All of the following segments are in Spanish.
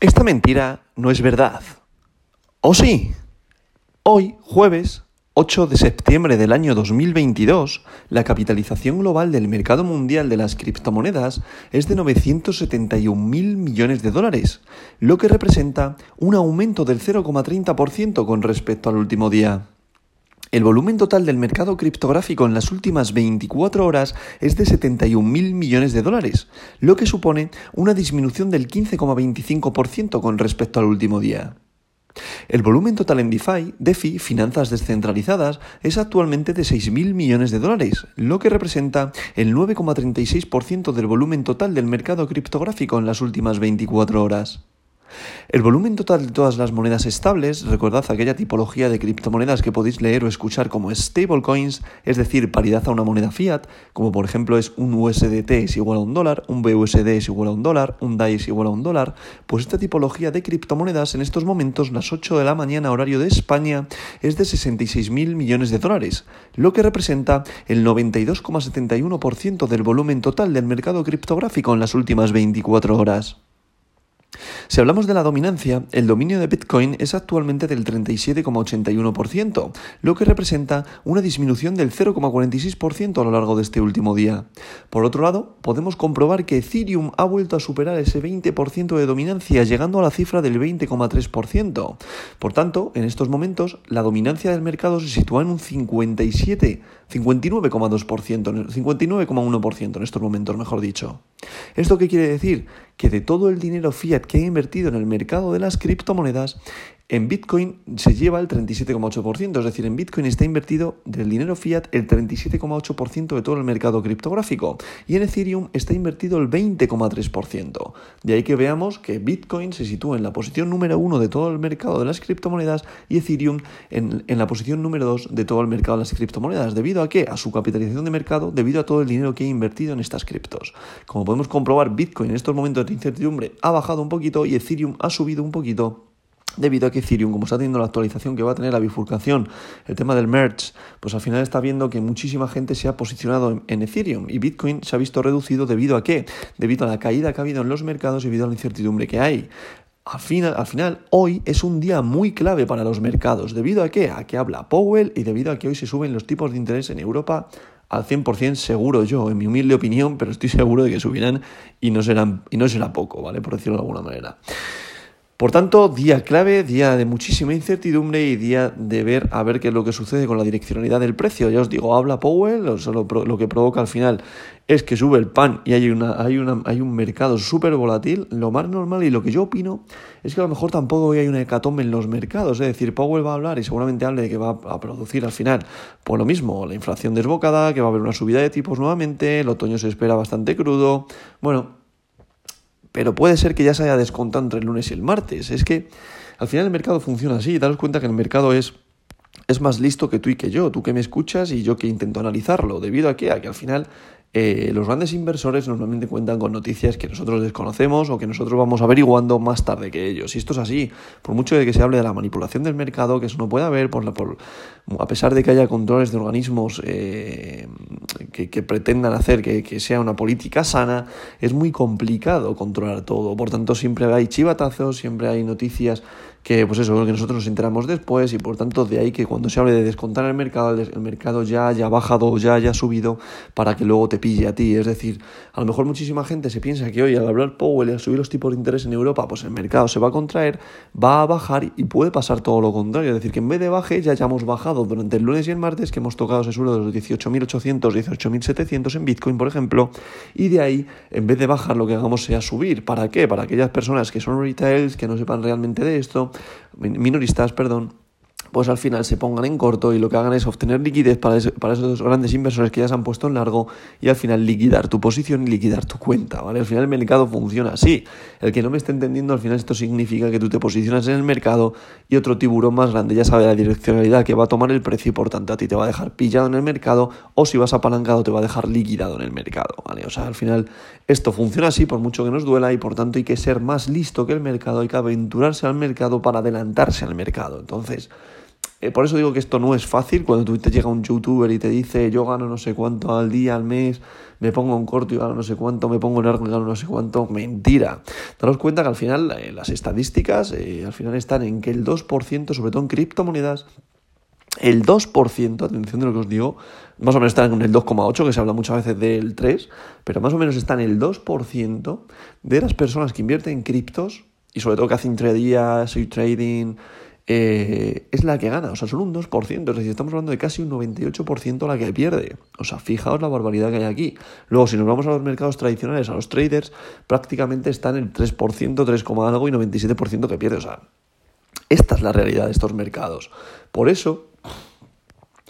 Esta mentira no es verdad. ¿O sí? Hoy, jueves 8 de septiembre del año 2022, la capitalización global del mercado mundial de las criptomonedas es de 971 mil millones de dólares, lo que representa un aumento del 0,30% con respecto al último día. El volumen total del mercado criptográfico en las últimas 24 horas es de 71 mil millones de dólares, lo que supone una disminución del 15,25% con respecto al último día. El volumen total en DeFi, DeFi, finanzas descentralizadas, es actualmente de 6.000 millones de dólares, lo que representa el 9,36% del volumen total del mercado criptográfico en las últimas 24 horas. El volumen total de todas las monedas estables, recordad aquella tipología de criptomonedas que podéis leer o escuchar como stablecoins, es decir, paridad a una moneda fiat, como por ejemplo es un USDT es igual a un dólar, un BUSD es igual a un dólar, un DAI es igual a un dólar, pues esta tipología de criptomonedas en estos momentos, las 8 de la mañana horario de España, es de 66.000 millones de dólares, lo que representa el 92,71% del volumen total del mercado criptográfico en las últimas 24 horas. Si hablamos de la dominancia, el dominio de Bitcoin es actualmente del 37,81%, lo que representa una disminución del 0,46% a lo largo de este último día. Por otro lado, podemos comprobar que Ethereum ha vuelto a superar ese 20% de dominancia, llegando a la cifra del 20,3%. Por tanto, en estos momentos, la dominancia del mercado se sitúa en un 57, 59,2%, 59,1% en estos momentos, mejor dicho. ¿Esto qué quiere decir? Que de todo el dinero fiat que ha invertido en el mercado de las criptomonedas, en Bitcoin se lleva el 37,8%, es decir, en Bitcoin está invertido del dinero fiat el 37,8% de todo el mercado criptográfico y en Ethereum está invertido el 20,3%. De ahí que veamos que Bitcoin se sitúa en la posición número uno de todo el mercado de las criptomonedas y Ethereum en, la posición número dos de todo el mercado de las criptomonedas. ¿Debido a qué? A su capitalización de mercado, debido a todo el dinero que ha invertido en estas criptos. Como podemos comprobar, Bitcoin en estos momentos de incertidumbre ha bajado un poquito y Ethereum ha subido un poquito debido a que Ethereum, como está teniendo la actualización que va a tener la bifurcación, el tema del merge, pues al final está viendo que muchísima gente se ha posicionado en, Ethereum y Bitcoin se ha visto reducido debido a qué? Debido a la caída que ha habido en los mercados y debido a la incertidumbre que hay. Al final, al final, hoy es un día muy clave para los mercados. ¿Debido a qué? A que habla Powell y debido a que hoy se suben los tipos de interés en Europa al 100% seguro yo, en mi humilde opinión, pero estoy seguro de que subirán y no, serán, y no será poco, ¿vale? Por decirlo de alguna manera. Por tanto, día clave, día de muchísima incertidumbre y día de ver a ver qué es lo que sucede con la direccionalidad del precio. Ya os digo, habla Powell, lo, que provoca al final es que sube el pan y hay, una, hay, una, hay un mercado súper volátil. Lo más normal y lo que yo opino es que a lo mejor tampoco hoy hay una hecatombe en los mercados. Es decir, Powell va a hablar y seguramente hable de que va a producir al final, por lo mismo, la inflación desbocada, que va a haber una subida de tipos nuevamente, el otoño se espera bastante crudo. Bueno, pero puede ser que ya se haya descontado entre el lunes y el martes. Es que al final el mercado funciona así. Daros cuenta que el mercado es, es más listo que tú y que yo, tú que me escuchas y yo que intento analizarlo. ¿Debido a qué? A que al final eh, los grandes inversores normalmente cuentan con noticias que nosotros desconocemos o que nosotros vamos averiguando más tarde que ellos. Y esto es así, por mucho de que se hable de la manipulación del mercado, que eso no puede haber, por, por a pesar de que haya controles de organismos eh, que, pretendan hacer que, sea una política sana, es muy complicado controlar todo. Por tanto, siempre hay chivatazos, siempre hay noticias que pues eso, que nosotros nos enteramos después y por tanto de ahí que cuando se hable de descontar el mercado, el mercado ya haya bajado, ya haya subido para que luego te pille a ti. Es decir, a lo mejor muchísima gente se piensa que hoy al hablar Powell y al subir los tipos de interés en Europa, pues el mercado se va a contraer, va a bajar y puede pasar todo lo contrario. Es decir, que en vez de baje ya hayamos bajado durante el lunes y el martes, que hemos tocado ese suelo de los 18.800, 18.700 en Bitcoin, por ejemplo, y de ahí, en vez de bajar, lo que hagamos sea subir. ¿Para qué? Para aquellas personas que son retails, que no sepan realmente de esto, minoristas, perdón, pues al final se pongan en corto y lo que hagan es obtener liquidez para, para, esos grandes inversores que ya se han puesto en largo y al final liquidar tu posición y liquidar tu cuenta, ¿vale? Al final el mercado funciona así. El que no me esté entendiendo, al final esto significa que tú te posicionas en el mercado y otro tiburón más grande ya sabe la direccionalidad que va a tomar el precio y por tanto a ti te va a dejar pillado en el mercado o si vas apalancado te va a dejar liquidado en el mercado, ¿vale? O sea, al final esto funciona así por mucho que nos duela y por tanto hay que ser más listo que el mercado, hay que aventurarse al mercado para adelantarse al mercado. Entonces, eh, por eso digo que esto no es fácil. Cuando tú te llega un youtuber y te dice yo gano no sé cuánto al día, al mes, me pongo un corto y gano no sé cuánto, me pongo largo y gano no sé cuánto. Mentira. Daros cuenta que al final eh, las estadísticas eh, al final están en que el 2%, sobre todo en criptomonedas, el 2%, atención de lo que os digo, más o menos está en el 2,8, que se habla muchas veces del 3, pero más o menos está en el 2% de las personas que invierten en criptos y sobre todo que hacen intradía, y trading, eh, es la que gana, o sea, solo un 2%, es decir, estamos hablando de casi un 98% la que pierde. O sea, fijaos la barbaridad que hay aquí. Luego, si nos vamos a los mercados tradicionales, a los traders, prácticamente están el 3%, 3, algo y 97% que pierde. O sea, esta es la realidad de estos mercados. Por eso,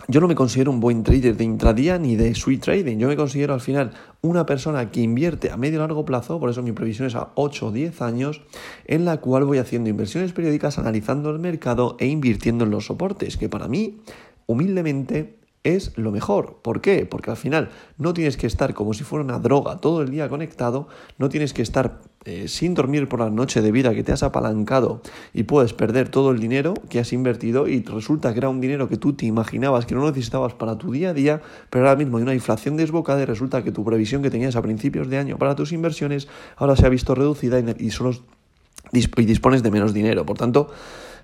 yo no me considero un buen trader de intradía ni de sweet trading. Yo me considero al final una persona que invierte a medio y largo plazo, por eso mi previsión es a 8 o 10 años, en la cual voy haciendo inversiones periódicas, analizando el mercado e invirtiendo en los soportes, que para mí, humildemente, es lo mejor. ¿Por qué? Porque al final no tienes que estar como si fuera una droga todo el día conectado, no tienes que estar eh, sin dormir por la noche de vida que te has apalancado y puedes perder todo el dinero que has invertido y resulta que era un dinero que tú te imaginabas que no necesitabas para tu día a día, pero ahora mismo hay una inflación desbocada y resulta que tu previsión que tenías a principios de año para tus inversiones ahora se ha visto reducida y, solo y dispones de menos dinero. Por tanto,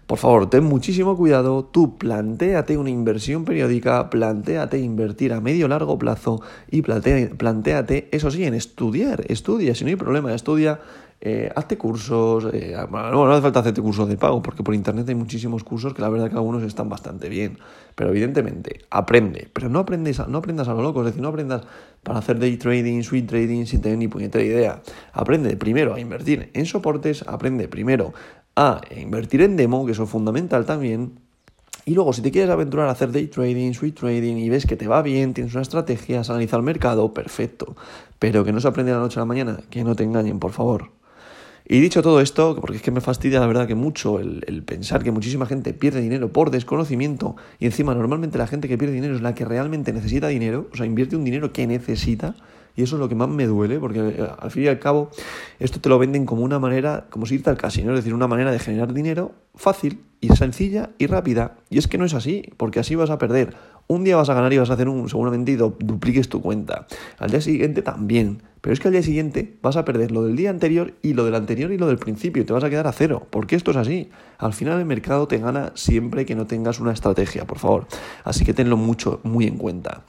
por favor, ten muchísimo cuidado, tú plantéate una inversión periódica, plantéate invertir a medio largo plazo y plantéate, eso sí, en estudiar, estudia, si no hay problema, estudia, eh, hazte cursos, eh, no hace falta hacerte cursos de pago, porque por internet hay muchísimos cursos que la verdad que algunos están bastante bien, pero evidentemente aprende, pero no, aprendes no aprendas a lo loco, es decir, no aprendas para hacer day trading, swing trading sin tener ni puñetera idea. Aprende primero a invertir en soportes, aprende primero a invertir en demo, que eso es fundamental también. Y luego, si te quieres aventurar a hacer day trading, swing trading y ves que te va bien, tienes una estrategia, has analizado el mercado, perfecto. Pero que no se aprende de la noche a la mañana, que no te engañen, por favor. Y dicho todo esto, porque es que me fastidia la verdad que mucho el, pensar que muchísima gente pierde dinero por desconocimiento y encima normalmente la gente que pierde dinero es la que realmente necesita dinero, o sea, invierte un dinero que necesita y eso es lo que más me duele, porque eh, al fin y al cabo esto te lo venden como una manera, como si irte al casino, es decir, una manera de generar dinero fácil y sencilla y rápida. Y es que no es así, porque así vas a perder. Un día vas a ganar y vas a hacer un, seguramente dupliques tu cuenta. Al día siguiente también. Pero es que al día siguiente vas a perder lo del día anterior y lo del anterior y lo del principio te vas a quedar a cero. Porque esto es así. Al final el mercado te gana siempre que no tengas una estrategia, por favor. Así que tenlo mucho, muy en cuenta.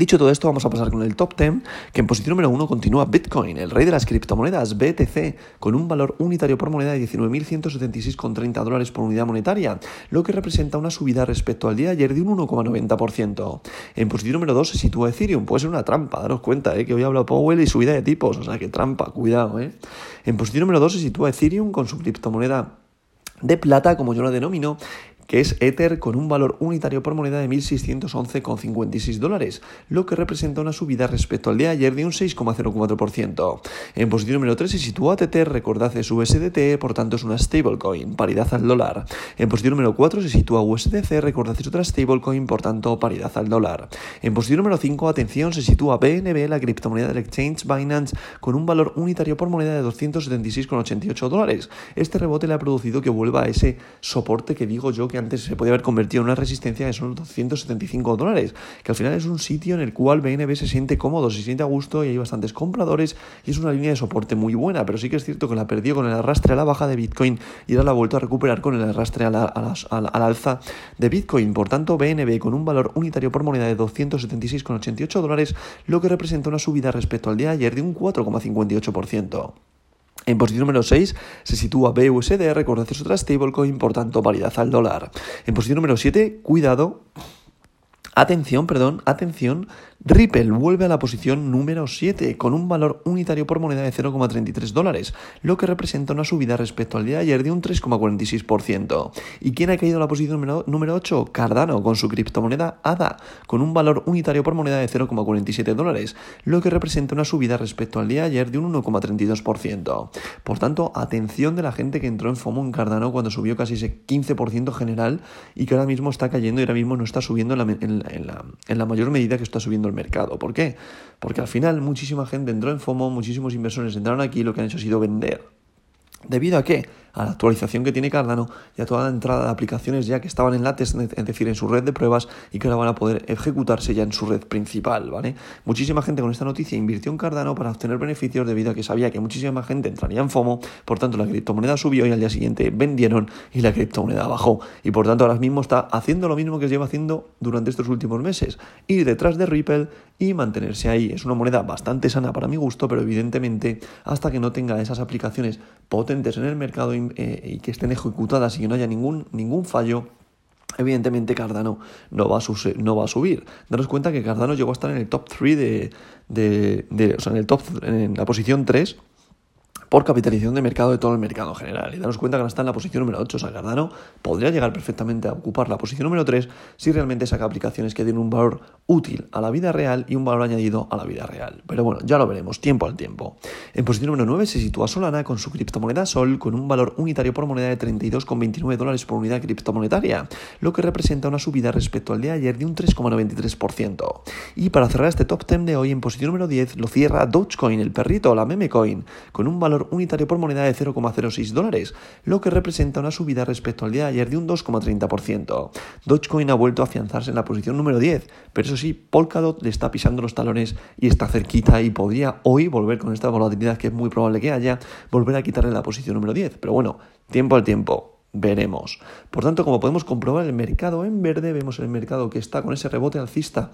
Dicho todo esto, vamos a pasar con el top 10, que en posición número 1 continúa Bitcoin, el rey de las criptomonedas BTC, con un valor unitario por moneda de 19.176,30 dólares por unidad monetaria, lo que representa una subida respecto al día de ayer de un 1,90%. En posición número 2 se sitúa Ethereum, puede ser una trampa, daros cuenta eh, que hoy hablo Powell y subida de tipos, o sea que trampa, cuidado. Eh. En posición número 2 se sitúa Ethereum con su criptomoneda de plata, como yo la denomino, que es Ether con un valor unitario por moneda de 1.611,56 dólares, lo que representa una subida respecto al día de ayer de un 6,04%. En posición número 3 se sitúa Tether, recordad es USDT, por tanto es una stablecoin, paridad al dólar. En posición número 4 se sitúa USDC, recordad es otra stablecoin, por tanto paridad al dólar. En posición número 5, atención, se sitúa BNB, la criptomoneda del exchange Binance, con un valor unitario por moneda de 276,88 dólares. Este rebote le ha producido que vuelva a ese soporte que digo yo que antes se podía haber convertido en una resistencia de son 275 dólares, que al final es un sitio en el cual BNB se siente cómodo, se siente a gusto y hay bastantes compradores y es una línea de soporte muy buena, pero sí que es cierto que la perdió con el arrastre a la baja de Bitcoin y ahora la ha vuelto a recuperar con el arrastre al alza de Bitcoin. Por tanto, BNB con un valor unitario por moneda de 276,88 dólares, lo que representa una subida respecto al día de ayer de un 4,58%. En posición número 6 se sitúa BUSD, recordad es otra stablecoin, por tanto paridad al dólar. En posición número 7, cuidado, atención, perdón, atención, Ripple vuelve a la posición número 7 con un valor unitario por moneda de 0,33 dólares, lo que representa una subida respecto al día de ayer de un 3,46%. ¿Y quién ha caído a la posición número, 8? Cardano con su criptomoneda ADA con un valor unitario por moneda de 0,47 dólares, lo que representa una subida respecto al día de ayer de un 1,32%. Por tanto, atención de la gente que entró en FOMO en Cardano cuando subió casi ese 15% general y que ahora mismo está cayendo y ahora mismo no está subiendo en la mayor medida que está subiendo mercado. ¿Por qué? Porque al final muchísima gente entró en FOMO, muchísimos inversores entraron aquí y lo que han hecho ha sido vender. ¿Debido a qué? A la actualización que tiene Cardano y a toda la entrada de aplicaciones ya que estaban en la es decir, en su red de pruebas y que ahora van a poder ejecutarse ya en su red principal, ¿vale? Muchísima gente con esta noticia invirtió en Cardano para obtener beneficios debido a que sabía que muchísima gente entraría en FOMO, por tanto la criptomoneda subió y al día siguiente vendieron y la criptomoneda bajó y por tanto ahora mismo está haciendo lo mismo que lleva haciendo durante estos últimos meses, ir detrás de Ripple y mantenerse ahí. Es una moneda bastante sana para mi gusto, pero evidentemente hasta que no tenga esas aplicaciones potentes en el mercado eh, y que estén ejecutadas y que no haya ningún, ningún fallo, Evidentemente Cardano no va, a subir. Daros cuenta que Cardano llegó a estar en el top 3 de, de, de, o sea, en el top en la posición 3 por capitalización de mercado de todo el mercado en general. Y daros cuenta que ahora está en la posición número 8. O sea, Cardano podría llegar perfectamente a ocupar la posición número 3 si realmente saca aplicaciones que den un valor útil a la vida real y un valor añadido a la vida real. Pero bueno, ya lo veremos, tiempo al tiempo. En posición número 9 se sitúa Solana con su criptomoneda Sol con un valor unitario por moneda de 32,29 dólares por unidad criptomonetaria, lo que representa una subida respecto al de ayer de un 3,93%. Y para cerrar este top 10 de hoy, en posición número 10 lo cierra Dogecoin, el perrito, la meme coin, con un valor unitario por moneda de 0,06 dólares, lo que representa una subida respecto al día de ayer de un 2,30%. Dogecoin ha vuelto a afianzarse en la posición número 10, pero eso sí, Polkadot le está pisando los talones y está cerquita y podría hoy volver con esta volatilidad que es muy probable que haya, volver a quitarle la posición número 10. Pero bueno, tiempo al tiempo veremos. Por tanto, como podemos comprobar, el mercado en verde, vemos el mercado que está con ese rebote alcista,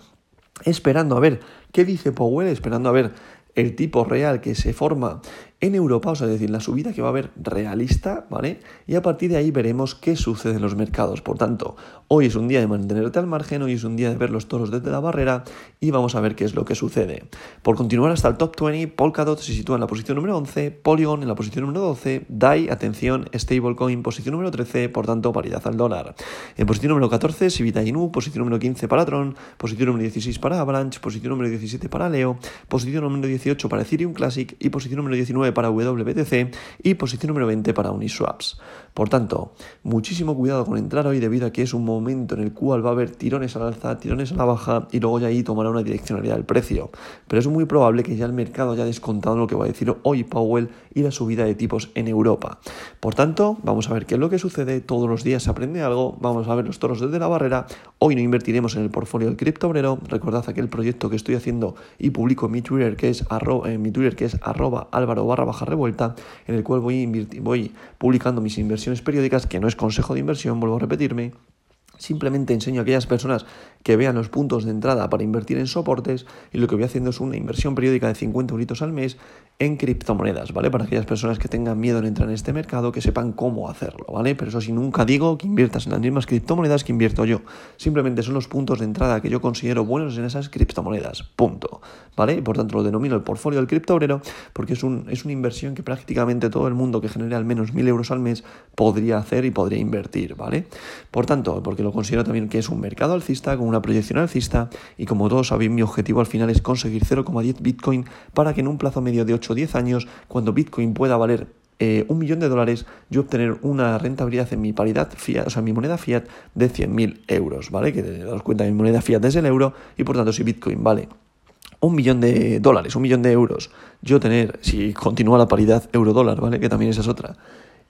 esperando a ver qué dice Powell, esperando a ver el tipo real que se forma en Europa, o sea, es decir, la subida que va a haber realista, ¿vale? Y a partir de ahí veremos qué sucede en los mercados. Por tanto, hoy es un día de mantenerte al margen, hoy es un día de ver los toros desde la barrera y vamos a ver qué es lo que sucede. Por continuar hasta el top 20, Polkadot se sitúa en la posición número 11, Polygon en la posición número 12, DAI, atención, Stablecoin, posición número 13, por tanto, paridad al dólar. En posición número 14, Sivita Inu, posición número 15 para Tron, posición número 16 para Avalanche, posición número 17 para Leo, posición número 18 para Ethereum Classic y posición número 19 para WBTC y posición número 20 para Uniswaps. Por tanto, muchísimo cuidado con entrar hoy debido a que es un momento en el cual va a haber tirones al alza, tirones a la baja y luego ya ahí tomará una direccionalidad del precio. Pero es muy probable que ya el mercado haya descontado lo que va a decir hoy Powell y la subida de tipos en Europa. Por tanto, vamos a ver qué es lo que sucede. Todos los días se aprende algo. Vamos a ver los toros desde la barrera. Hoy no invertiremos en el portfolio del cripto obrero. Recordad aquel proyecto que estoy haciendo y publico en mi Twitter que es arroba, en mi Twitter que es arroba álvaro barra baja revuelta, en el cual voy, voy publicando mis inversiones periódicas, que no es consejo de inversión, vuelvo a repetirme, Simplemente enseño a aquellas personas que vean los puntos de entrada para invertir en soportes y lo que voy haciendo es una inversión periódica de 50 euritos al mes en criptomonedas, ¿vale? Para aquellas personas que tengan miedo en entrar en este mercado, que sepan cómo hacerlo, ¿vale? Pero eso sí, nunca digo que inviertas en las mismas criptomonedas que invierto yo. Simplemente son los puntos de entrada que yo considero buenos en esas criptomonedas, punto, ¿vale? Por tanto lo denomino el portfolio del criptobrero porque es, un, es una inversión que prácticamente todo el mundo que genere al menos 1000 euros al mes podría hacer y podría invertir, ¿vale? Por tanto, porque lo considero también que es un mercado alcista con una proyección alcista y como todos sabéis mi objetivo al final es conseguir 0,10 Bitcoin para que en un plazo medio de 8 o 10 años cuando Bitcoin pueda valer eh, un millón de dólares, yo obtener una rentabilidad en mi paridad fiat, o sea, mi moneda fiat de 100.000 euros, ¿vale? Que te das cuenta, mi moneda fiat es el euro y por tanto si Bitcoin vale un millón de dólares, un millón de euros, yo tener, si continúa la paridad euro-dólar, ¿vale? Que también esa es otra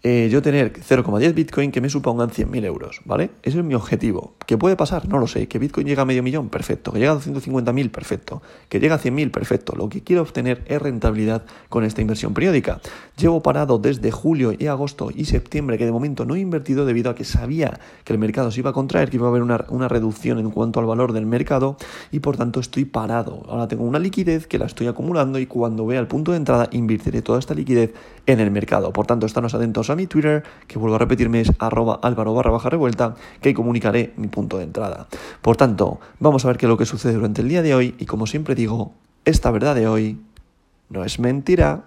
eh, yo tener 0,10 Bitcoin que me supongan 100.000 euros, ¿vale? Ese es mi objetivo. ¿Qué puede pasar? No lo sé. ¿Que Bitcoin llega a medio millón? Perfecto. ¿Que llega a 250.000? Perfecto. ¿Que llega a 100.000? Perfecto. Lo que quiero obtener es rentabilidad con esta inversión periódica. Llevo parado desde julio y agosto y septiembre, que de momento no he invertido debido a que sabía que el mercado se iba a contraer, que iba a haber una, una reducción en cuanto al valor del mercado y por tanto estoy parado. Ahora tengo una liquidez que la estoy acumulando y cuando vea el punto de entrada invertiré toda esta liquidez en el mercado. Por tanto, estanos atentos a mi Twitter, que vuelvo a repetirme es arroba álvaro barra baja revuelta, que comunicaré mi punto de entrada. Por tanto, vamos a ver qué es lo que sucede durante el día de hoy y como siempre digo, esta verdad de hoy no es mentira.